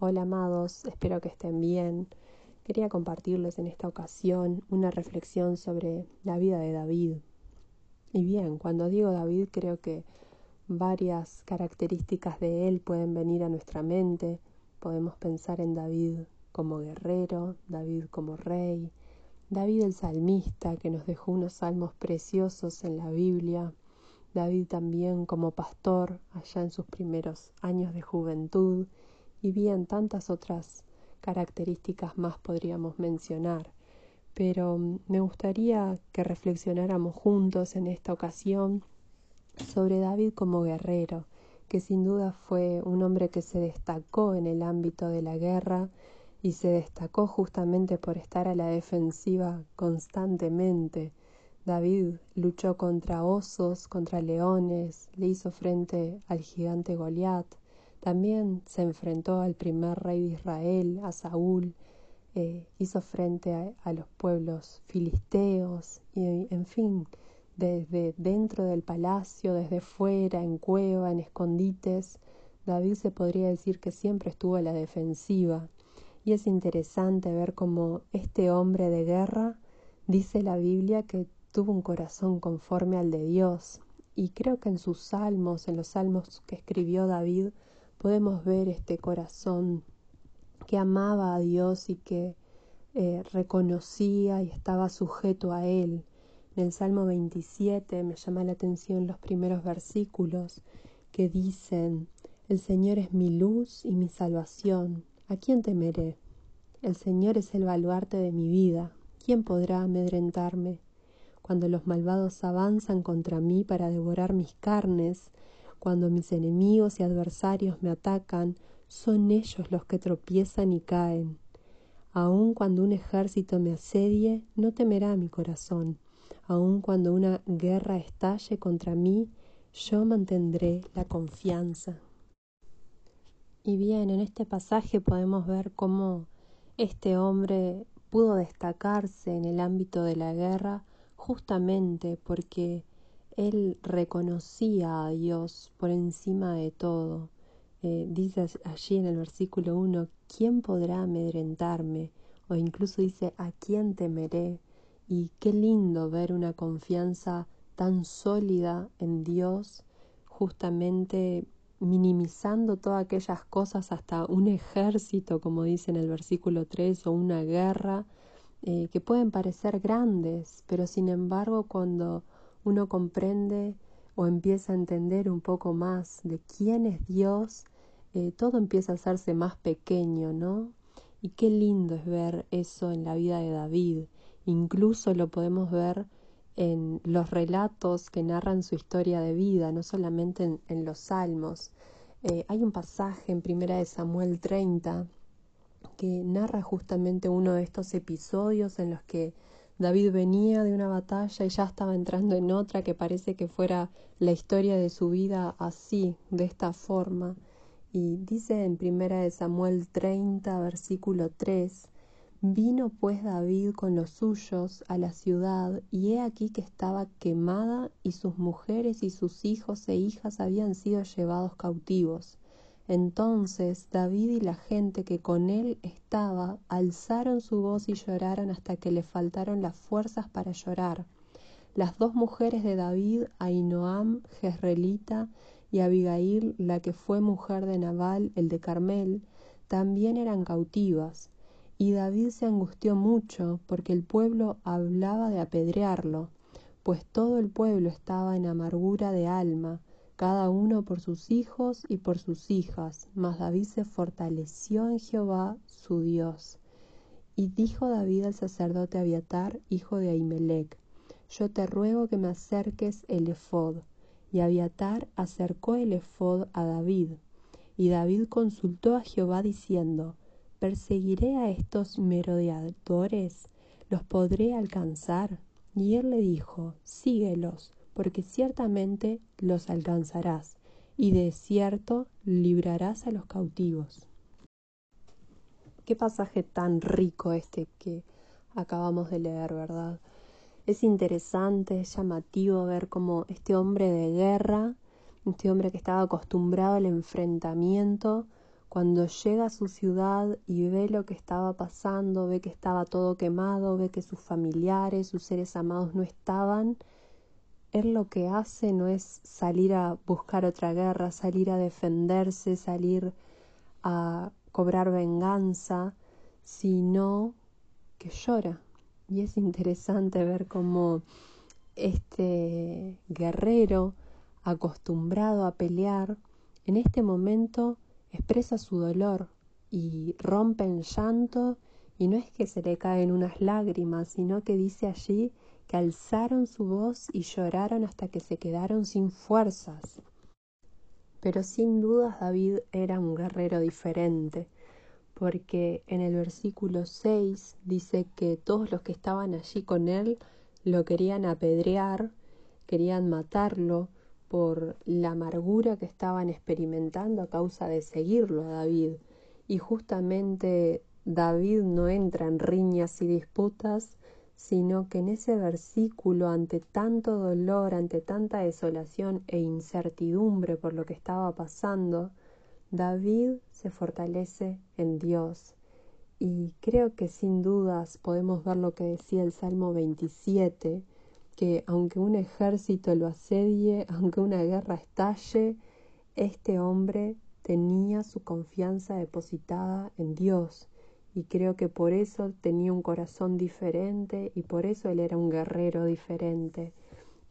Hola amados, espero que estén bien. Quería compartirles en esta ocasión una reflexión sobre la vida de David. Y bien, cuando digo David creo que varias características de él pueden venir a nuestra mente. Podemos pensar en David como guerrero, David como rey, David el salmista que nos dejó unos salmos preciosos en la Biblia, David también como pastor allá en sus primeros años de juventud y bien tantas otras características más podríamos mencionar. Pero mm, me gustaría que reflexionáramos juntos en esta ocasión sobre David como guerrero, que sin duda fue un hombre que se destacó en el ámbito de la guerra y se destacó justamente por estar a la defensiva constantemente. David luchó contra osos, contra leones, le hizo frente al gigante Goliat, también se enfrentó al primer rey de Israel, a Saúl, eh, hizo frente a, los pueblos filisteos, y en fin, desde dentro del palacio, desde fuera, en cueva, en escondites, David se podría decir que siempre estuvo a la defensiva. Y es interesante ver cómo este hombre de guerra dice la Biblia que tuvo un corazón conforme al de Dios. Y creo que en sus salmos, en los salmos que escribió David, podemos ver este corazón que amaba a Dios y que eh, reconocía y estaba sujeto a Él. En el Salmo 27 me llama la atención los primeros versículos que dicen, El Señor es mi luz y mi salvación, ¿a quién temeré? El Señor es el baluarte de mi vida, ¿quién podrá amedrentarme? Cuando los malvados avanzan contra mí para devorar mis carnes, cuando mis enemigos y adversarios me atacan, son ellos los que tropiezan y caen. Aun cuando un ejército me asedie, no temerá mi corazón. Aun cuando una guerra estalle contra mí, yo mantendré la confianza. Y bien, en este pasaje podemos ver cómo este hombre pudo destacarse en el ámbito de la guerra justamente porque él reconocía a Dios por encima de todo. Eh, dice allí en el versículo 1, ¿quién podrá amedrentarme? O incluso dice, ¿a quién temeré? Y qué lindo ver una confianza tan sólida en Dios, justamente minimizando todas aquellas cosas, hasta un ejército, como dice en el versículo 3, o una guerra, eh, que pueden parecer grandes, pero sin embargo cuando uno comprende o empieza a entender un poco más de quién es Dios, eh, todo empieza a hacerse más pequeño, ¿no? Y qué lindo es ver eso en la vida de David. Incluso lo podemos ver en los relatos que narran su historia de vida, no solamente en, los salmos. Eh, hay un pasaje en Primera de Samuel 30 que narra justamente uno de estos episodios en los que David venía de una batalla y ya estaba entrando en otra que parece que fuera la historia de su vida así, de esta forma. Y dice en primera de Samuel 30, versículo 3, Vino pues David con los suyos a la ciudad, y he aquí que estaba quemada, y sus mujeres y sus hijos e hijas habían sido llevados cautivos. Entonces David y la gente que con él estaba alzaron su voz y lloraron hasta que le faltaron las fuerzas para llorar. Las dos mujeres de David, Ainoam, Jezreelita, y Abigail, la que fue mujer de Nabal, el de Carmel, también eran cautivas. Y David se angustió mucho porque el pueblo hablaba de apedrearlo, pues todo el pueblo estaba en amargura de alma, cada uno por sus hijos y por sus hijas. Mas David se fortaleció en Jehová su Dios. Y dijo David al sacerdote Abiatar, hijo de Ahimelech, Yo te ruego que me acerques el efod. Y Abiatar acercó el efod a David. Y David consultó a Jehová diciendo, ¿Perseguiré a estos merodeadores? ¿Los podré alcanzar? Y él le dijo, Síguelos porque ciertamente los alcanzarás, y de cierto librarás a los cautivos. Qué pasaje tan rico este que acabamos de leer, ¿verdad? Es interesante, es llamativo ver cómo este hombre de guerra, este hombre que estaba acostumbrado al enfrentamiento, cuando llega a su ciudad y ve lo que estaba pasando, ve que estaba todo quemado, ve que sus familiares, sus seres amados no estaban, él lo que hace no es salir a buscar otra guerra, salir a defenderse, salir a cobrar venganza, sino que llora. Y es interesante ver cómo este guerrero acostumbrado a pelear, en este momento expresa su dolor y rompe en llanto y no es que se le caen unas lágrimas, sino que dice allí que alzaron su voz y lloraron hasta que se quedaron sin fuerzas. Pero sin dudas David era un guerrero diferente, porque en el versículo 6 dice que todos los que estaban allí con él lo querían apedrear, querían matarlo por la amargura que estaban experimentando a causa de seguirlo a David. Y justamente David no entra en riñas y disputas, sino que en ese versículo, ante tanto dolor, ante tanta desolación e incertidumbre por lo que estaba pasando, David se fortalece en Dios. Y creo que sin dudas podemos ver lo que decía el Salmo 27, que aunque un ejército lo asedie, aunque una guerra estalle, este hombre tenía su confianza depositada en Dios y creo que por eso tenía un corazón diferente y por eso él era un guerrero diferente.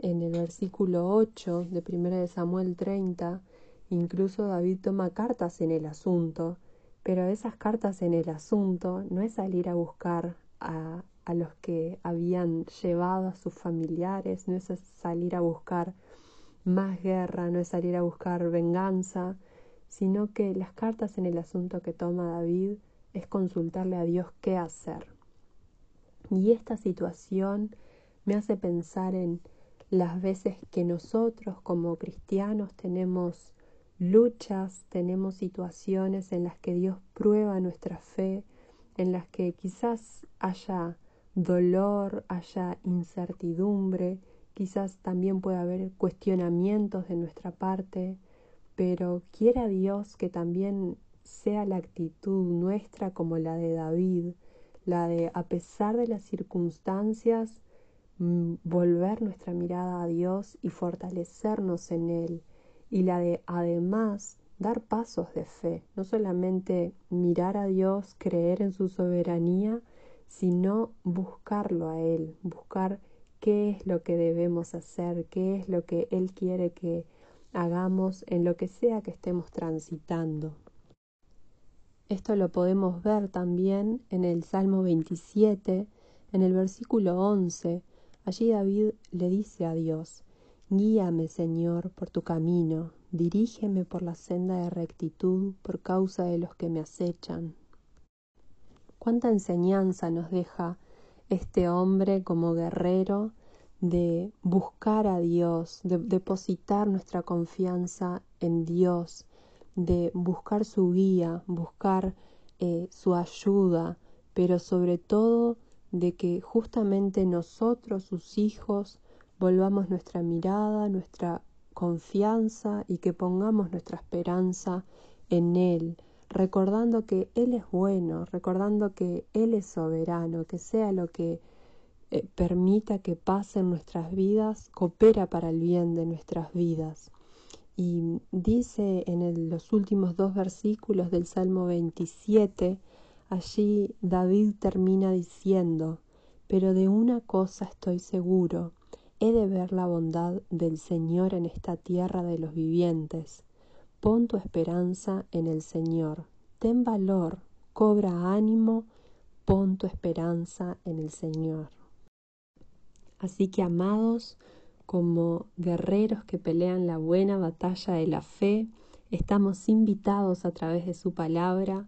En el versículo 8 de 1 de Samuel 30, incluso David toma cartas en el asunto, pero esas cartas en el asunto no es salir a buscar a, a los que habían llevado a sus familiares, no es salir a buscar más guerra, no es salir a buscar venganza, sino que las cartas en el asunto que toma David es consultarle a Dios qué hacer. Y esta situación me hace pensar en las veces que nosotros como cristianos tenemos luchas, tenemos situaciones en las que Dios prueba nuestra fe, en las que quizás haya dolor, haya incertidumbre, quizás también pueda haber cuestionamientos de nuestra parte, pero quiera Dios que también sea la actitud nuestra como la de David, la de, a pesar de las circunstancias, mm, volver nuestra mirada a Dios y fortalecernos en Él, y la de, además, dar pasos de fe, no solamente mirar a Dios, creer en su soberanía, sino buscarlo a Él, buscar qué es lo que debemos hacer, qué es lo que Él quiere que hagamos en lo que sea que estemos transitando. Esto lo podemos ver también en el Salmo 27, en el versículo 11. Allí David le dice a Dios, Guíame, Señor, por tu camino, dirígeme por la senda de rectitud por causa de los que me acechan. Cuánta enseñanza nos deja este hombre como guerrero de buscar a Dios, de depositar nuestra confianza en Dios, de buscar su guía, buscar eh, su ayuda, pero sobre todo de que justamente nosotros, sus hijos, volvamos nuestra mirada, nuestra confianza y que pongamos nuestra esperanza en Él, recordando que Él es bueno, recordando que Él es soberano, que sea lo que eh, permita que pase en nuestras vidas, coopera para el bien de nuestras vidas. Y dice en los últimos dos versículos del Salmo 27, allí David termina diciendo, pero de una cosa estoy seguro, he de ver la bondad del Señor en esta tierra de los vivientes. Pon tu esperanza en el Señor, ten valor, cobra ánimo, pon tu esperanza en el Señor. Así que, amados, como guerreros que pelean la buena batalla de la fe, estamos invitados a través de su palabra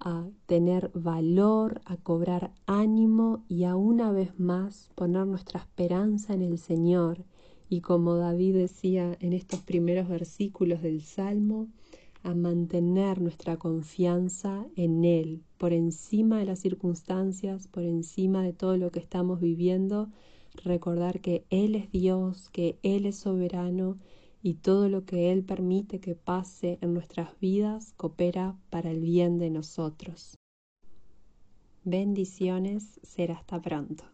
a tener valor, a cobrar ánimo y a una vez más poner nuestra esperanza en el Señor. Y como David decía en estos primeros versículos del Salmo, a mantener nuestra confianza en Él, por encima de las circunstancias, por encima de todo lo que estamos viviendo, recordar que Él es Dios, que Él es soberano y todo lo que Él permite que pase en nuestras vidas coopera para el bien de nosotros. Bendiciones, será hasta pronto.